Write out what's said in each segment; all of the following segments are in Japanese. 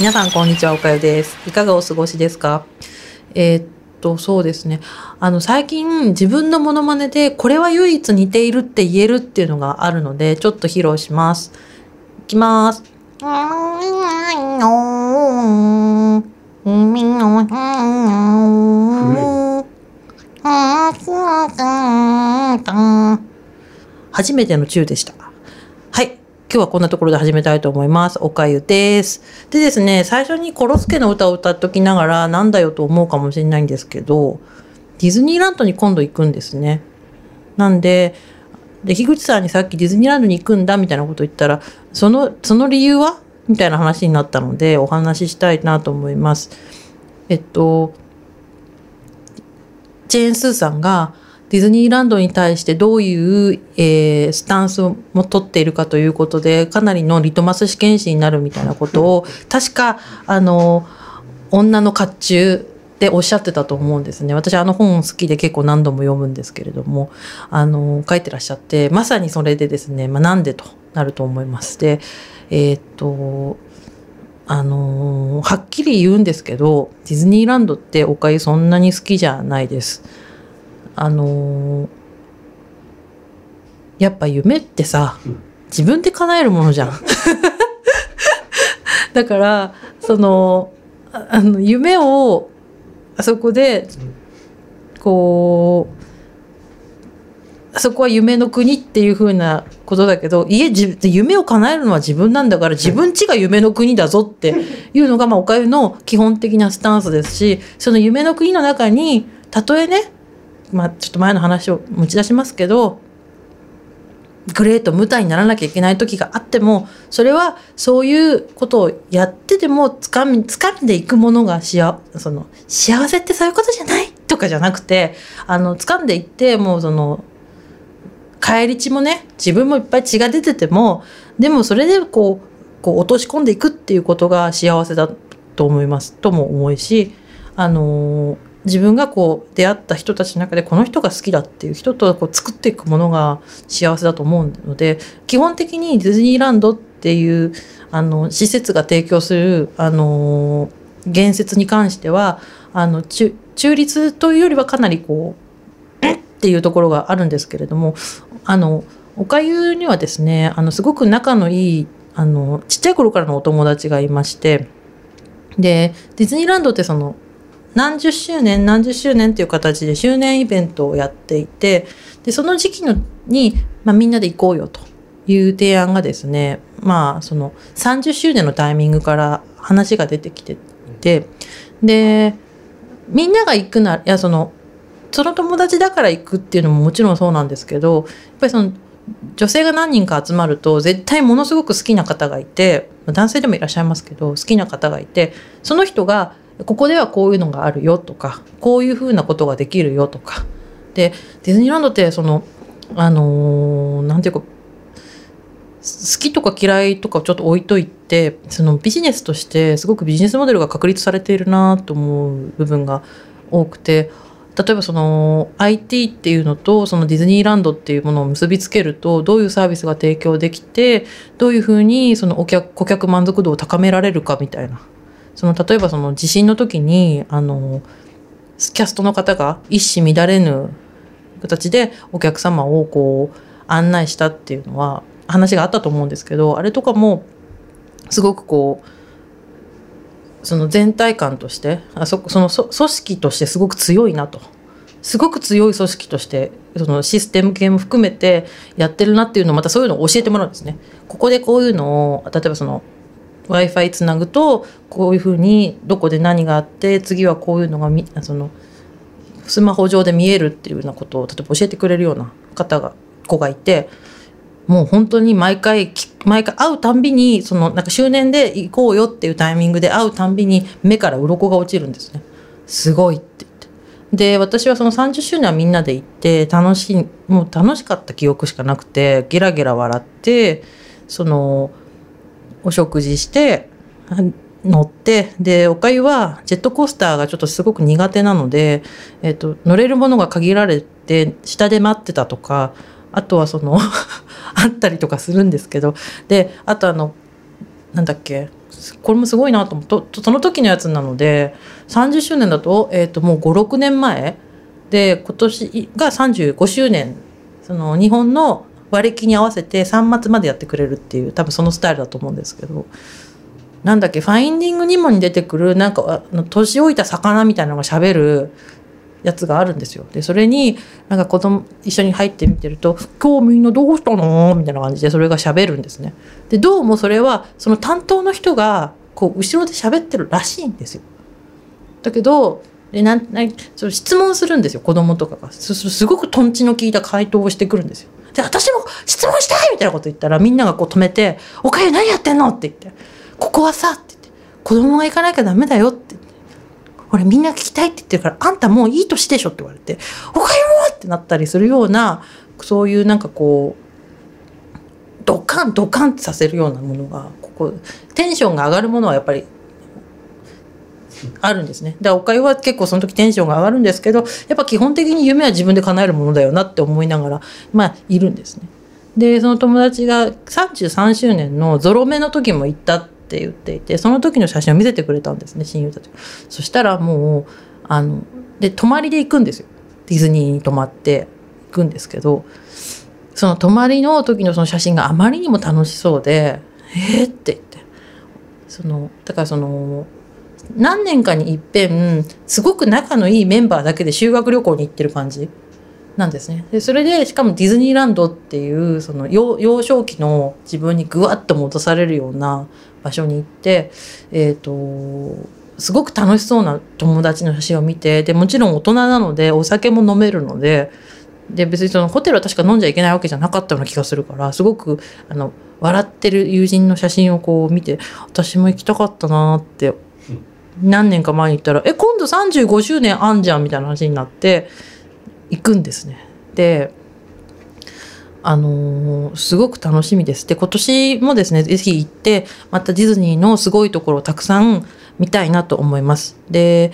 皆さんこんにちは、おかゆです。いかがお過ごしですか？えーっと、そうですね。あの、最近自分のモノマネでこれは唯一似ているって言えるっていうのがあるので、ちょっと披露します。いきます。初めてのチューでした。今日はこんなところで始めたいと思います。おかゆです。でですね、最初にコロスケの歌を歌っときながらなんだよと思うかもしれないんですけど、ディズニーランドに今度行くんですね。なんで、で、樋口さんにさっきディズニーランドに行くんだみたいなこと言ったら、その、その理由はみたいな話になったので、お話ししたいなと思います。えっと、ジェーン・スーさんがディズニーランドに対してどういう、えースタンスを取っているかということで、かなりのリトマス試験紙になるみたいなことを、確か、あの、女の甲冑でおっしゃってたと思うんですね。私あの本好きで結構何度も読むんですけれども、あの、書いてらっしゃって、まさにそれでですね、まあ、なんでとなると思います。で、えーっと、あのはっきり言うんですけど、ディズニーランドっておかゆそんなに好きじゃないです。あのーやっぱ夢ってさ、自分で叶えるものじゃん。だから、その、ああの、夢を、あそこで、こう、あそこは夢の国っていう風なことだけど、家、じ夢を叶えるのは自分なんだから、自分家が夢の国だぞっていうのが、まあ、おかゆの基本的なスタンスですし、その夢の国の中に、たとえね、まあ、ちょっと前の話を持ち出しますけど、グレート無体にならなきゃいけない時があっても、それはそういうことをやってても掴み、掴んでいくものが幸、その、幸せってそういうことじゃないとかじゃなくて、あの、掴んでいって、もうその、帰り血もね、自分もいっぱい血が出てても、でもそれでこう、こう落とし込んでいくっていうことが幸せだと思います。とも思うし、あのー自分がこう出会った人たちの中でこの人が好きだっていう人とこう作っていくものが幸せだと思うので基本的にディズニーランドっていうあの施設が提供するあの言説に関してはあの中中立というよりはかなりこう「っていうところがあるんですけれどもあのおかゆにはですねあのすごく仲のいいあのちっちゃい頃からのお友達がいましてでディズニーランドってその何十周年何十周年っていう形で周年イベントをやっていてでその時期のに、まあ、みんなで行こうよという提案がですねまあその30周年のタイミングから話が出てきててでみんなが行くならいやそのその友達だから行くっていうのももちろんそうなんですけどやっぱりその女性が何人か集まると絶対ものすごく好きな方がいて男性でもいらっしゃいますけど好きな方がいてその人がここではこういうのがあるよとかこういうふうなことができるよとか。でディズニーランドってそのあのーていうか好きとか嫌いとかをちょっと置いといてそのビジネスとしてすごくビジネスモデルが確立されているなと思う部分が多くて例えばその IT っていうのとそのディズニーランドっていうものを結びつけるとどういうサービスが提供できてどういうふうにそのお客顧客満足度を高められるかみたいな。その例えばその地震の時にあのキャストの方が一糸乱れぬ形でお客様をこう案内したっていうのは話があったと思うんですけどあれとかもすごくこうその全体感としてあそその組織としてすごく強いなとすごく強い組織としてそのシステム系も含めてやってるなっていうのをまたそういうのを教えてもらうんですね。ここでこういうのを例えばその w i f i つなぐとこういうふうにどこで何があって次はこういうのがみそのスマホ上で見えるっていうようなことを例えば教えてくれるような方が子がいてもう本当に毎回毎回会うたんびにそのなんか周年で行こうよっていうタイミングで会うたんびに目から鱗が落ちるんですね。すごいって言って。で私はその30周年はみんなで行って楽しいもう楽しかった記憶しかなくてゲラゲラ笑ってそのお食事して乗ってでおかゆはジェットコースターがちょっとすごく苦手なので、えっと乗れるものが限られて下で待ってたとかあとはその あったりとかするんですけどであとあのなんだっけこれもすごいなと思ってその時のやつなので30周年だと,、えー、ともう56年前で今年が35周年その日本の割り期に合わせて3末までやってくれるっていう多分そのスタイルだと思うんですけどなんだっけファインディングにもに出てくるなんか年老いた魚みたいなのがしゃべるやつがあるんですよ。でそれになんか子供一緒に入って見てると「今日みんなどうしたの?」みたいな感じでそれがしゃべるんですね。でどうもそれはその担当の人がこう後ろで喋ってるらしいんですよ。だけどでなんなんその質問するんですよ子供とかがすすごくとんちの効いた回答をしてくるんですよ。で私も質問したいみたいなこと言ったらみんながこう止めて「おかゆ何やってんの?」って言って「ここはさ」って言って「子供が行かなきゃダメだよ」ってって俺みんな聞きたいって言ってるからあんたもういい年でしょって言われて「おかゆも!」ってなったりするようなそういうなんかこうドカンドカンってさせるようなものがここテンションが上がるものはやっぱりあるんですね。でおかゆは結構その時テンションが上がるんですけどやっぱ基本的に夢は自分で叶えるものだよなって思いながらまあいるんですね。でその友達が33周年のゾロ目の時も行ったって言っていてその時の写真を見せてくれたんですね親友たちそしたらもうあので泊まりで行くんですよディズニーに泊まって行くんですけどその泊まりの時のその写真があまりにも楽しそうで「えっ?」って言ってそのだからその何年かにいっぺんすごく仲のいいメンバーだけで修学旅行に行ってる感じなんですね。でそれでしかもディズニーランドっていうその幼少期の自分にぐわっと戻されるような場所に行って、えーと、すごく楽しそうな友達の写真を見てでもちろん大人なのでお酒も飲めるのでで別にそのホテルは確か飲んじゃいけないわけじゃなかったような気がするからすごくあの笑ってる友人の写真をこう見て私も行きたかったなって何年か前に行ったら「え今度35周年あんじゃん」みたいな話になって行くんですね。であのー、すごく楽しみです。で今年もですねぜひ行ってまたディズニーのすごいところをたくさん見たいなと思います。で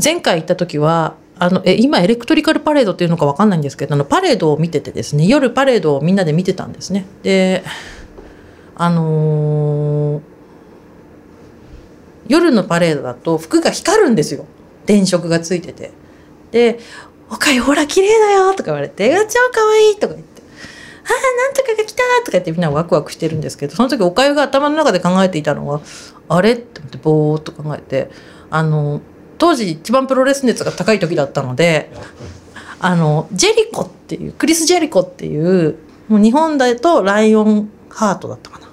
前回行った時はあのえ今エレクトリカルパレードっていうのか分かんないんですけどあのパレードを見ててですね夜パレードをみんなで見てたんですね。であのー、夜のパレードだと服が光るんですよ電飾がついてて。で「おかゆほら綺麗だよ」とか言われて「超かわいい」とか言って「ああなんとかが来た」とか言ってみんなワクワクしてるんですけどその時おかゆが頭の中で考えていたのは「あれ?」って思ってぼーっと考えてあの当時一番プロレス熱が高い時だったのであのジェリコっていうクリス・ジェリコっていうもう日本だとライオンハートだったかな。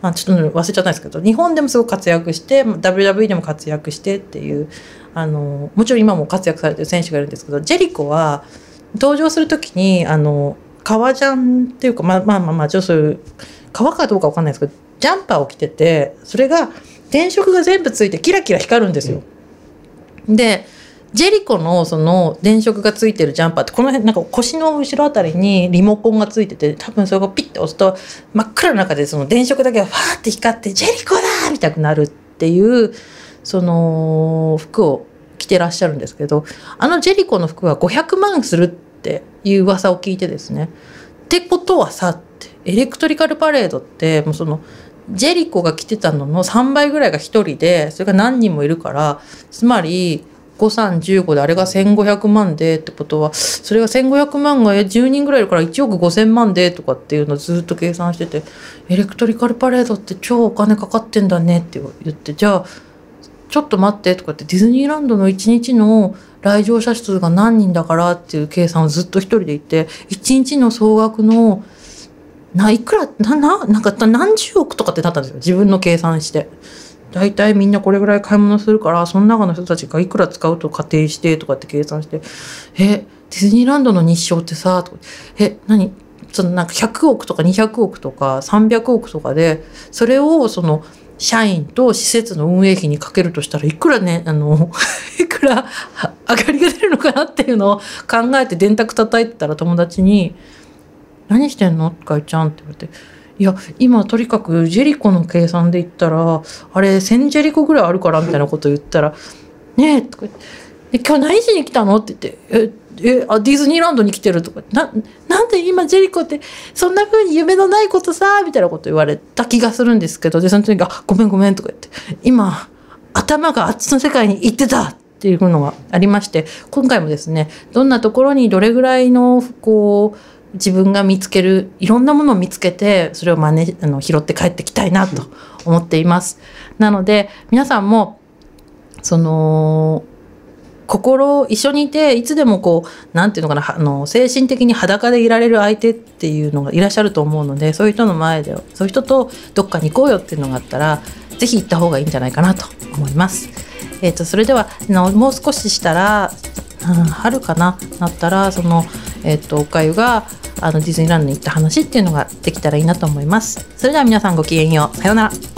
まあ、ちょっと忘れちゃったんですけど日本でもすごく活躍して WWE でも活躍してっていうあのもちろん今も活躍されてる選手がいるんですけどジェリコは登場する時にあの革ジャンっていうかまあまあまあまあちょっとそういう革かどうかわかんないですけどジャンパーを着ててそれが電飾が全部ついてキラキラ光るんですよ。でジェリコのその電飾がついてるジャンパーってこの辺なんか腰の後ろあたりにリモコンがついてて多分それをピッて押すと真っ暗の中でその電飾だけがファーって光って「ジェリコだ!」みたいになるっていうその服を着てらっしゃるんですけどあのジェリコの服は500万するっていう噂を聞いてですね。ってことはさってエレクトリカルパレードってもうそのジェリコが着てたのの3倍ぐらいが1人でそれが何人もいるからつまり5315であれが1500万でってことはそれが1500万が10人ぐらいいるから1億5000万でとかっていうのをずっと計算しててエレクトリカルパレードって超お金かかってんだねって言ってじゃあちょっと待ってとかってディズニーランドの1日の来場者数が何人だからっていう計算をずっと一人で言って1日の総額のないくらなななんか何十億とかってなったんですよ自分の計算して。大体みんなこれぐらい買い物するからその中の人たちがいくら使うと仮定してとかって計算して「えディズニーランドの日照ってさ」とか「え何？そのなんか100億とか200億とか300億とかでそれをその社員と施設の運営費にかけるとしたらいくらねあの いくら上がりが出るのかなっていうのを考えて電卓叩いてたら友達に「何してんの?」かいちゃんって言われて。いや今とにかくジェリコの計算で言ったらあれ1,000ジェリコぐらいあるからみたいなこと言ったら「ねえ」とか言って「今日何しに来たの?」って言って「ええあディズニーランドに来てるとかななんで今ジェリコってそんな風に夢のないことさみたいなこと言われた気がするんですけどでその時あごめんごめんとか言って今頭があっちの世界に行ってたっていうのがありまして今回もですねどんなところにどれぐらいのこう自分が見つけるいろんなものを見つけてそれを真似あの拾って帰ってきたいなと思っています。なので皆さんもその心一緒にいていつでもこうなんていうのかなあの精神的に裸でいられる相手っていうのがいらっしゃると思うのでそういう人の前でそういう人とどっかに行こうよっていうのがあったらぜひ行った方がいいんじゃないかなと思います。えー、とそれではのもう少ししたら、うん、春かななったらその、えっ、とおかゆがあのディズニーランドに行った話っていうのができたらいいなと思います。それでは皆さんごきげんよう。さようなら。